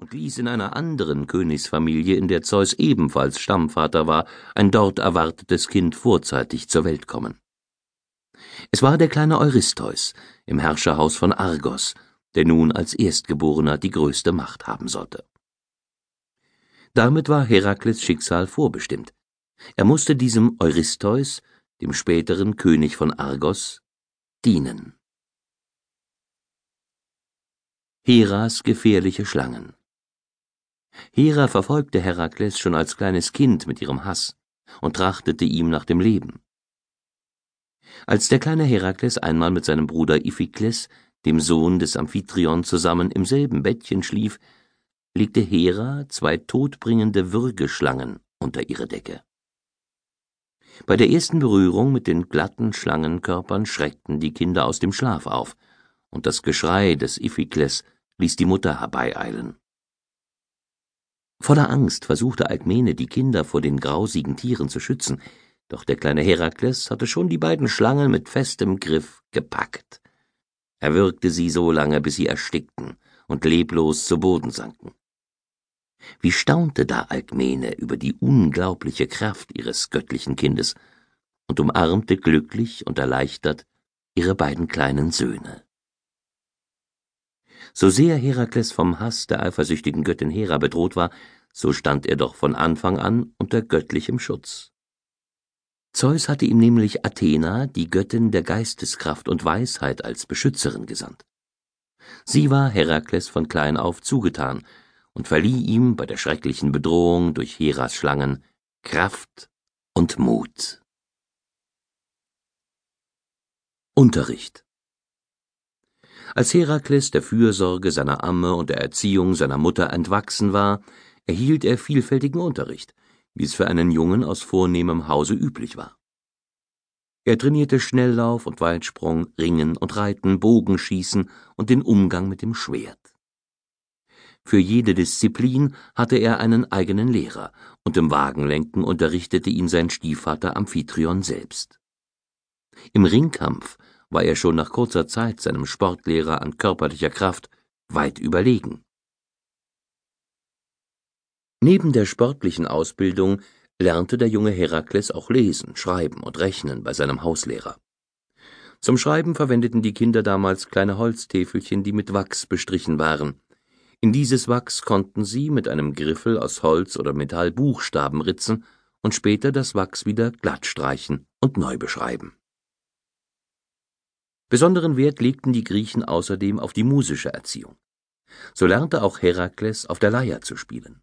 und ließ in einer anderen Königsfamilie, in der Zeus ebenfalls Stammvater war, ein dort erwartetes Kind vorzeitig zur Welt kommen. Es war der kleine Eurystheus im Herrscherhaus von Argos, der nun als Erstgeborener die größte Macht haben sollte. Damit war Herakles Schicksal vorbestimmt. Er musste diesem Eurystheus, dem späteren König von Argos, dienen. Heras gefährliche Schlangen Hera verfolgte Herakles schon als kleines Kind mit ihrem Hass und trachtete ihm nach dem Leben. Als der kleine Herakles einmal mit seinem Bruder Iphikles, dem Sohn des Amphitryon, zusammen im selben Bettchen schlief, legte Hera zwei todbringende Würgeschlangen unter ihre Decke. Bei der ersten Berührung mit den glatten Schlangenkörpern schreckten die Kinder aus dem Schlaf auf, und das Geschrei des Iphikles ließ die Mutter herbeieilen. Voller Angst versuchte Alkmene, die Kinder vor den grausigen Tieren zu schützen, doch der kleine Herakles hatte schon die beiden Schlangen mit festem Griff gepackt. Er würgte sie so lange, bis sie erstickten und leblos zu Boden sanken. Wie staunte da Alkmene über die unglaubliche Kraft ihres göttlichen Kindes und umarmte glücklich und erleichtert ihre beiden kleinen Söhne. So sehr Herakles vom Hass der eifersüchtigen Göttin Hera bedroht war, so stand er doch von Anfang an unter göttlichem Schutz. Zeus hatte ihm nämlich Athena, die Göttin der Geisteskraft und Weisheit, als Beschützerin gesandt. Sie war Herakles von klein auf zugetan und verlieh ihm bei der schrecklichen Bedrohung durch Heras Schlangen Kraft und Mut. Unterricht als Herakles der Fürsorge seiner Amme und der Erziehung seiner Mutter entwachsen war, erhielt er vielfältigen Unterricht, wie es für einen Jungen aus vornehmem Hause üblich war. Er trainierte Schnelllauf und Weitsprung, Ringen und Reiten, Bogenschießen und den Umgang mit dem Schwert. Für jede Disziplin hatte er einen eigenen Lehrer, und im Wagenlenken unterrichtete ihn sein Stiefvater Amphitryon selbst. Im Ringkampf war er schon nach kurzer Zeit seinem Sportlehrer an körperlicher Kraft weit überlegen. Neben der sportlichen Ausbildung lernte der junge Herakles auch lesen, schreiben und rechnen bei seinem Hauslehrer. Zum Schreiben verwendeten die Kinder damals kleine Holztäfelchen, die mit Wachs bestrichen waren. In dieses Wachs konnten sie mit einem Griffel aus Holz oder Metall Buchstaben ritzen und später das Wachs wieder glatt streichen und neu beschreiben. Besonderen Wert legten die Griechen außerdem auf die musische Erziehung. So lernte auch Herakles auf der Leier zu spielen.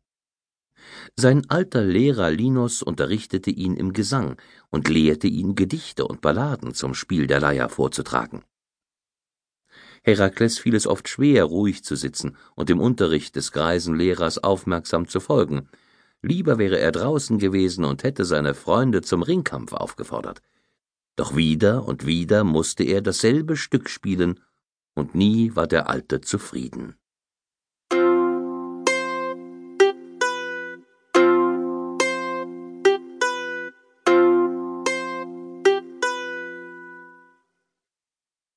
Sein alter Lehrer Linos unterrichtete ihn im Gesang und lehrte ihn Gedichte und Balladen zum Spiel der Leier vorzutragen. Herakles fiel es oft schwer, ruhig zu sitzen und dem Unterricht des greisen Lehrers aufmerksam zu folgen. Lieber wäre er draußen gewesen und hätte seine Freunde zum Ringkampf aufgefordert. Doch wieder und wieder musste er dasselbe Stück spielen, und nie war der Alte zufrieden.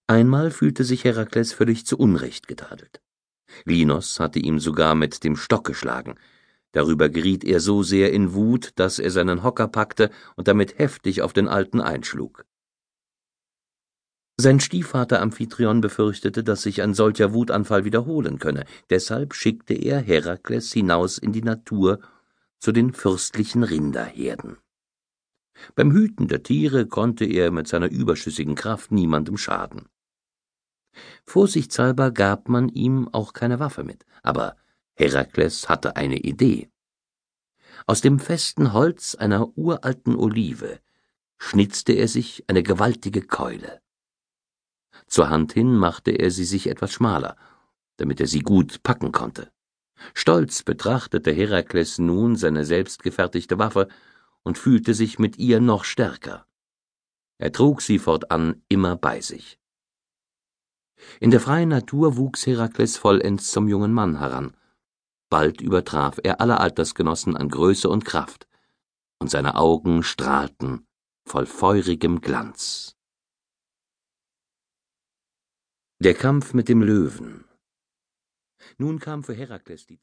Einmal fühlte sich Herakles völlig zu Unrecht getadelt. Linos hatte ihm sogar mit dem Stock geschlagen. Darüber geriet er so sehr in Wut, dass er seinen Hocker packte und damit heftig auf den Alten einschlug. Sein Stiefvater Amphitryon befürchtete, dass sich ein solcher Wutanfall wiederholen könne, deshalb schickte er Herakles hinaus in die Natur zu den fürstlichen Rinderherden. Beim Hüten der Tiere konnte er mit seiner überschüssigen Kraft niemandem schaden. Vorsichtshalber gab man ihm auch keine Waffe mit, aber Herakles hatte eine Idee. Aus dem festen Holz einer uralten Olive schnitzte er sich eine gewaltige Keule. Zur Hand hin machte er sie sich etwas schmaler, damit er sie gut packen konnte. Stolz betrachtete Herakles nun seine selbstgefertigte Waffe und fühlte sich mit ihr noch stärker. Er trug sie fortan immer bei sich. In der freien Natur wuchs Herakles vollends zum jungen Mann heran. Bald übertraf er alle Altersgenossen an Größe und Kraft, und seine Augen strahlten voll feurigem Glanz. Der Kampf mit dem Löwen. Nun kam für Herakles die